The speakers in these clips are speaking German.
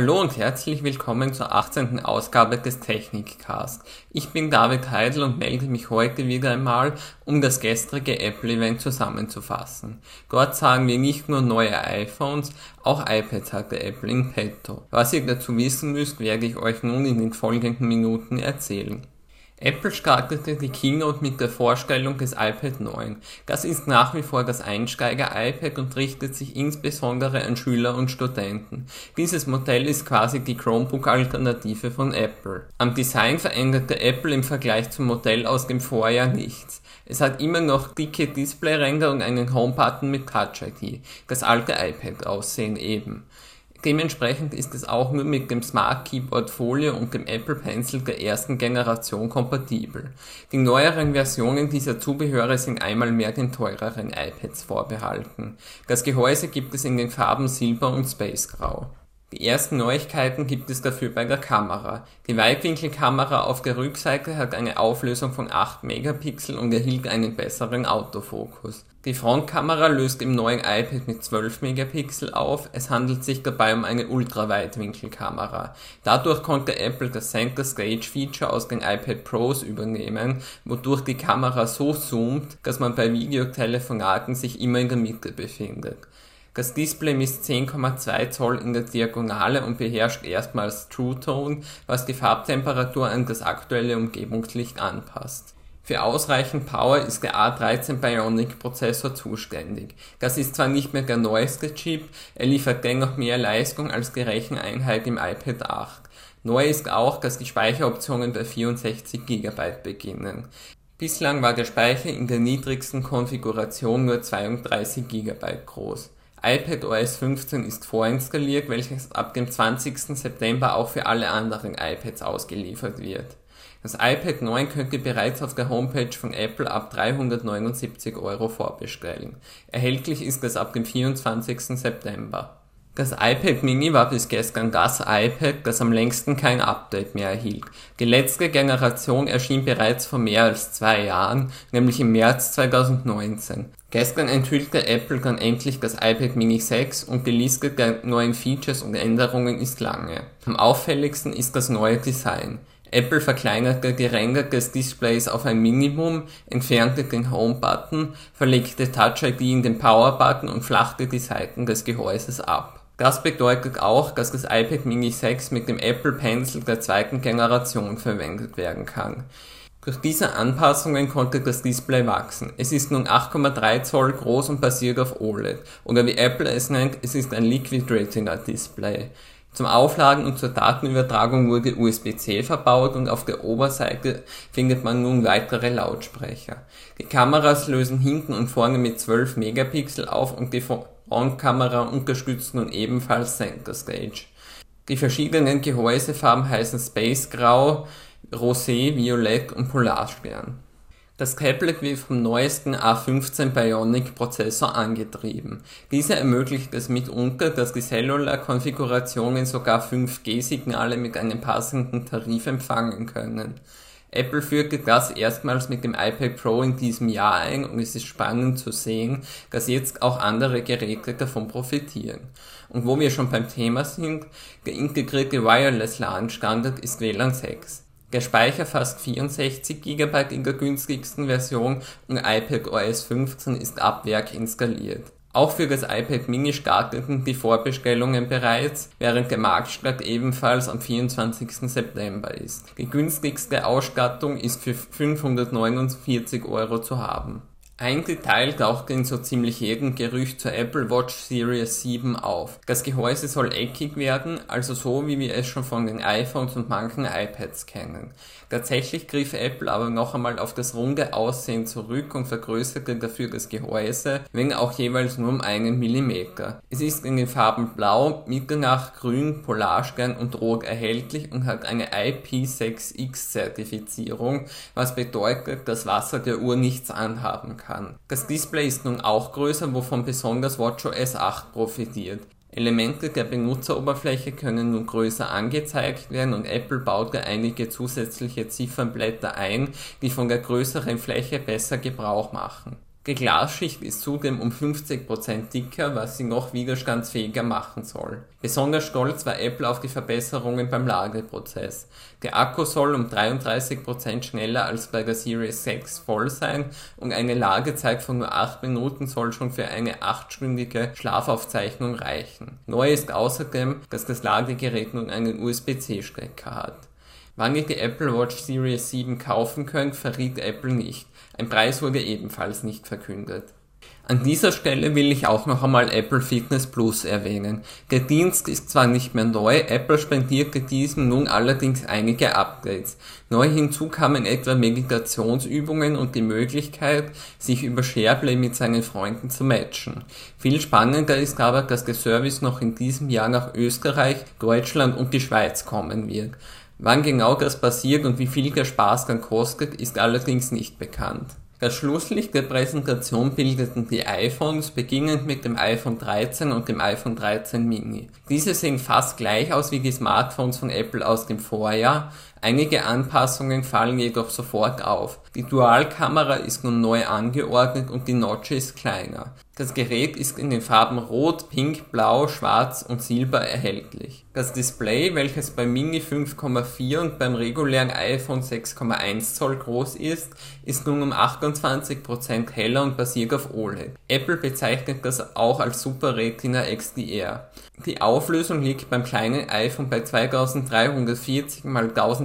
Hallo und herzlich willkommen zur 18. Ausgabe des Technikcast. Ich bin David Heidel und melde mich heute wieder einmal, um das gestrige Apple-Event zusammenzufassen. Dort sagen wir nicht nur neue iPhones, auch iPads hatte Apple in petto. Was ihr dazu wissen müsst, werde ich euch nun in den folgenden Minuten erzählen. Apple startete die Keynote mit der Vorstellung des iPad 9. Das ist nach wie vor das Einsteiger-iPad und richtet sich insbesondere an Schüler und Studenten. Dieses Modell ist quasi die Chromebook-Alternative von Apple. Am Design veränderte Apple im Vergleich zum Modell aus dem Vorjahr nichts. Es hat immer noch dicke Displayränder und einen Home-Button mit Touch-ID. Das alte iPad-Aussehen eben. Dementsprechend ist es auch nur mit dem Smart Keyboard Folio und dem Apple Pencil der ersten Generation kompatibel. Die neueren Versionen dieser Zubehöre sind einmal mehr den teureren iPads vorbehalten. Das Gehäuse gibt es in den Farben Silber und Space Grau. Die ersten Neuigkeiten gibt es dafür bei der Kamera. Die Weitwinkelkamera auf der Rückseite hat eine Auflösung von 8 Megapixel und erhielt einen besseren Autofokus. Die Frontkamera löst im neuen iPad mit 12 Megapixel auf, es handelt sich dabei um eine Ultraweitwinkelkamera. Dadurch konnte Apple das Center Stage Feature aus den iPad Pros übernehmen, wodurch die Kamera so zoomt, dass man bei Videotelefonaten sich immer in der Mitte befindet. Das Display misst 10,2 Zoll in der Diagonale und beherrscht erstmals True Tone, was die Farbtemperatur an das aktuelle Umgebungslicht anpasst. Für ausreichend Power ist der A13 Bionic Prozessor zuständig. Das ist zwar nicht mehr der neueste Chip, er liefert dennoch mehr Leistung als die Recheneinheit im iPad 8. Neu ist auch, dass die Speicheroptionen bei 64 GB beginnen. Bislang war der Speicher in der niedrigsten Konfiguration nur 32 GB groß iPadOS 15 ist vorinstalliert, welches ab dem 20. September auch für alle anderen iPads ausgeliefert wird. Das iPad 9 könnt ihr bereits auf der Homepage von Apple ab 379 Euro vorbestellen. Erhältlich ist es ab dem 24. September. Das iPad Mini war bis gestern das iPad, das am längsten kein Update mehr erhielt. Die letzte Generation erschien bereits vor mehr als zwei Jahren, nämlich im März 2019. Gestern enthüllte Apple dann endlich das iPad Mini 6 und die Liste der neuen Features und Änderungen ist lange. Am auffälligsten ist das neue Design. Apple verkleinerte die Ränder des Displays auf ein Minimum, entfernte den Home-Button, verlegte Touch ID in den Power-Button und flachte die Seiten des Gehäuses ab. Das bedeutet auch, dass das iPad Mini 6 mit dem Apple Pencil der zweiten Generation verwendet werden kann. Durch diese Anpassungen konnte das Display wachsen. Es ist nun 8,3 Zoll groß und basiert auf OLED. Oder wie Apple es nennt, es ist ein Liquid Retina Display. Zum Aufladen und zur Datenübertragung wurde USB-C verbaut und auf der Oberseite findet man nun weitere Lautsprecher. Die Kameras lösen hinten und vorne mit 12 Megapixel auf und die On-Kamera unterstützt nun ebenfalls Center Stage. Die verschiedenen Gehäusefarben heißen Space Grau, Rosé, Violett und Polarstern. Das Tablet wird vom neuesten A15 Bionic Prozessor angetrieben. Dieser ermöglicht es mitunter, dass die Cellular-Konfigurationen sogar 5G-Signale mit einem passenden Tarif empfangen können. Apple führte das erstmals mit dem iPad Pro in diesem Jahr ein und es ist spannend zu sehen, dass jetzt auch andere Geräte davon profitieren. Und wo wir schon beim Thema sind, der integrierte Wireless LAN Standard ist WLAN 6. Der Speicher fasst 64 GB in der günstigsten Version und iPad OS 15 ist ab Werk installiert. Auch für das iPad Mini starteten die Vorbestellungen bereits, während der Marktstart ebenfalls am 24. September ist. Die günstigste Ausstattung ist für 549 Euro zu haben. Ein Detail taucht in so ziemlich jedem Gerücht zur Apple Watch Series 7 auf. Das Gehäuse soll eckig werden, also so wie wir es schon von den iPhones und manchen iPads kennen. Tatsächlich griff Apple aber noch einmal auf das runde Aussehen zurück und vergrößerte dafür das Gehäuse, wenn auch jeweils nur um einen Millimeter. Es ist in den Farben Blau, Mitternacht, Grün, Polarstern und Rot erhältlich und hat eine IP6X Zertifizierung, was bedeutet, dass Wasser der Uhr nichts anhaben kann kann. Das Display ist nun auch größer, wovon besonders WatchOS 8 profitiert. Elemente der Benutzeroberfläche können nun größer angezeigt werden und Apple baute einige zusätzliche Ziffernblätter ein, die von der größeren Fläche besser Gebrauch machen. Die Glasschicht ist zudem um 50% dicker, was sie noch widerstandsfähiger machen soll. Besonders stolz war Apple auf die Verbesserungen beim Ladeprozess. Der Akku soll um 33% schneller als bei der Series 6 voll sein und eine Ladezeit von nur 8 Minuten soll schon für eine 8-stündige Schlafaufzeichnung reichen. Neu ist außerdem, dass das Ladegerät nun einen USB-C-Stecker hat. Wann ihr die Apple Watch Series 7 kaufen könnt, verriet Apple nicht. Ein Preis wurde ebenfalls nicht verkündet. An dieser Stelle will ich auch noch einmal Apple Fitness Plus erwähnen. Der Dienst ist zwar nicht mehr neu, Apple spendierte diesem nun allerdings einige Updates. Neu hinzu kamen etwa Meditationsübungen und die Möglichkeit, sich über Shareplay mit seinen Freunden zu matchen. Viel spannender ist aber, dass der Service noch in diesem Jahr nach Österreich, Deutschland und die Schweiz kommen wird. Wann genau das passiert und wie viel der Spaß dann kostet, ist allerdings nicht bekannt. Das Schlusslicht der Präsentation bildeten die iPhones, beginnend mit dem iPhone 13 und dem iPhone 13 Mini. Diese sehen fast gleich aus wie die Smartphones von Apple aus dem Vorjahr, einige Anpassungen fallen jedoch sofort auf. Die Dualkamera ist nun neu angeordnet und die Notch ist kleiner. Das Gerät ist in den Farben Rot, Pink, Blau, Schwarz und Silber erhältlich. Das Display, welches beim Mini 5,4 und beim regulären iPhone 6,1 Zoll groß ist, ist nun um 28% heller und basiert auf OLED. Apple bezeichnet das auch als Super Retina XDR. Die Auflösung liegt beim kleinen iPhone bei 2340 x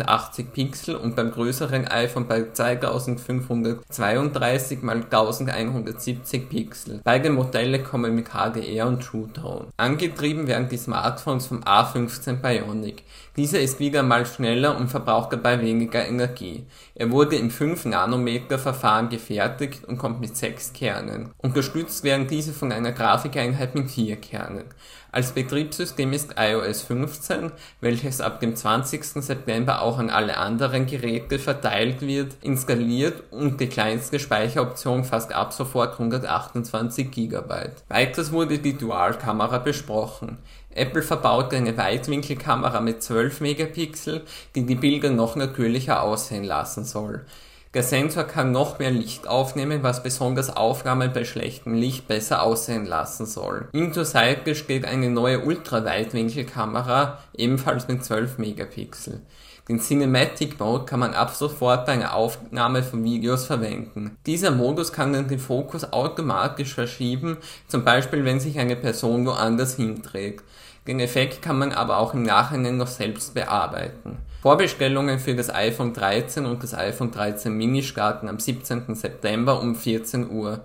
1080 Pixel und beim größeren iPhone bei 2532 x 1170 Pixel. Beide Modelle kommen mit HDR und True Tone. Angetrieben werden die Smartphones vom A15 Bionic. Dieser ist wieder mal schneller und verbraucht dabei weniger Energie. Er wurde im 5 Nanometer Verfahren gefertigt und kommt mit 6 Kernen. Unterstützt werden diese von einer Grafikeinheit mit 4 Kernen. Als Betriebssystem ist iOS 15, welches ab dem 20. September auch an alle anderen Geräte verteilt wird, installiert und die kleinste Speicheroption fasst ab sofort 128 GB. Weiters wurde die Dualkamera besprochen. Apple verbaut eine Weitwinkelkamera mit 12 Megapixel, die die Bilder noch natürlicher aussehen lassen soll. Der Sensor kann noch mehr Licht aufnehmen, was besonders Aufnahmen bei schlechtem Licht besser aussehen lassen soll. Ihm zur Seite steht eine neue Ultraweitwinkelkamera, ebenfalls mit 12 Megapixel. Den Cinematic Mode kann man ab sofort bei einer Aufnahme von Videos verwenden. Dieser Modus kann dann den Fokus automatisch verschieben, zum Beispiel wenn sich eine Person woanders hinträgt. Den Effekt kann man aber auch im Nachhinein noch selbst bearbeiten. Vorbestellungen für das iPhone 13 und das iPhone 13 Mini starten am 17. September um 14 Uhr.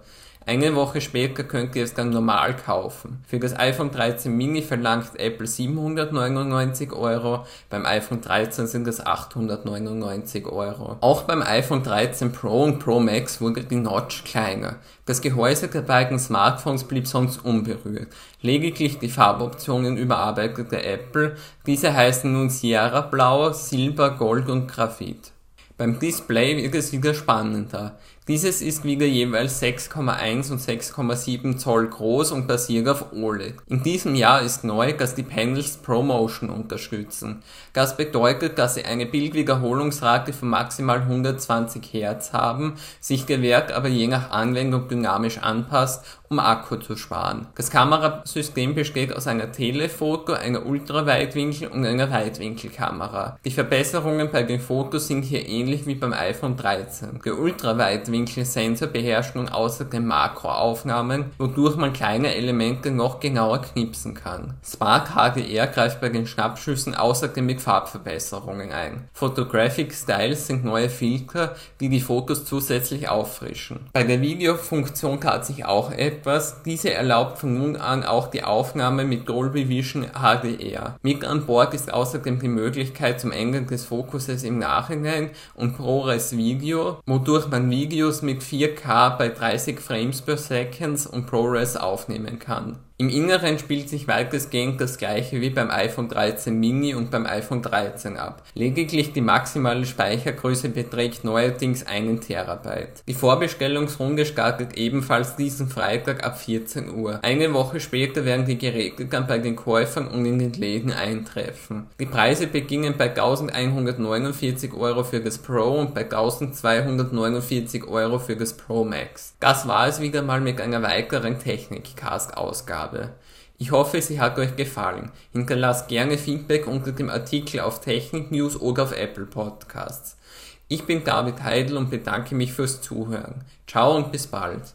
Eine Woche später könnt ihr es dann normal kaufen. Für das iPhone 13 Mini verlangt Apple 799 Euro, beim iPhone 13 sind es 899 Euro. Auch beim iPhone 13 Pro und Pro Max wurde die Notch kleiner. Das Gehäuse der beiden Smartphones blieb sonst unberührt. Lediglich die Farboptionen überarbeitete Apple. Diese heißen nun Sierra Blau, Silber, Gold und Graphit. Beim Display wird es wieder spannender. Dieses ist wieder jeweils 6,1 und 6,7 Zoll groß und basiert auf OLED. In diesem Jahr ist neu, dass die Panels ProMotion unterstützen. Das bedeutet, dass sie eine Bildwiederholungsrate von maximal 120 Hz haben, sich der Wert aber je nach Anwendung dynamisch anpasst, um Akku zu sparen. Das Kamerasystem besteht aus einer Telefoto, einer Ultraweitwinkel und einer Weitwinkelkamera. Die Verbesserungen bei den Fotos sind hier ähnlich wie beim iPhone 13. Der Ultraweitwinkel Weitwinkelsensor beherrscht nun außerdem Makroaufnahmen, wodurch man kleine Elemente noch genauer knipsen kann. Spark HDR greift bei den Schnappschüssen außerdem mit Farbverbesserungen ein. Photographic Styles sind neue Filter, die die Fotos zusätzlich auffrischen. Bei der Videofunktion tat sich auch etwas. Diese erlaubt von nun an auch die Aufnahme mit Dolby Vision HDR. Mit an Bord ist außerdem die Möglichkeit zum Ändern des Fokuses im Nachhinein und ProRes Video, wodurch man Videos Videos mit 4K bei 30 Frames per Second und ProRes aufnehmen kann. Im Inneren spielt sich weitestgehend das gleiche wie beim iPhone 13 mini und beim iPhone 13 ab. Lediglich die maximale Speichergröße beträgt neuerdings einen Terabyte. Die Vorbestellungsrunde startet ebenfalls diesen Freitag ab 14 Uhr. Eine Woche später werden die Geräte dann bei den Käufern und in den Läden eintreffen. Die Preise beginnen bei 1149 Euro für das Pro und bei 1249 Euro für das Pro Max. Das war es wieder mal mit einer weiteren Technik-Cast-Ausgabe habe. Ich hoffe, sie hat euch gefallen. Hinterlasst gerne Feedback unter dem Artikel auf Technik News oder auf Apple Podcasts. Ich bin David Heidel und bedanke mich fürs Zuhören. Ciao und bis bald.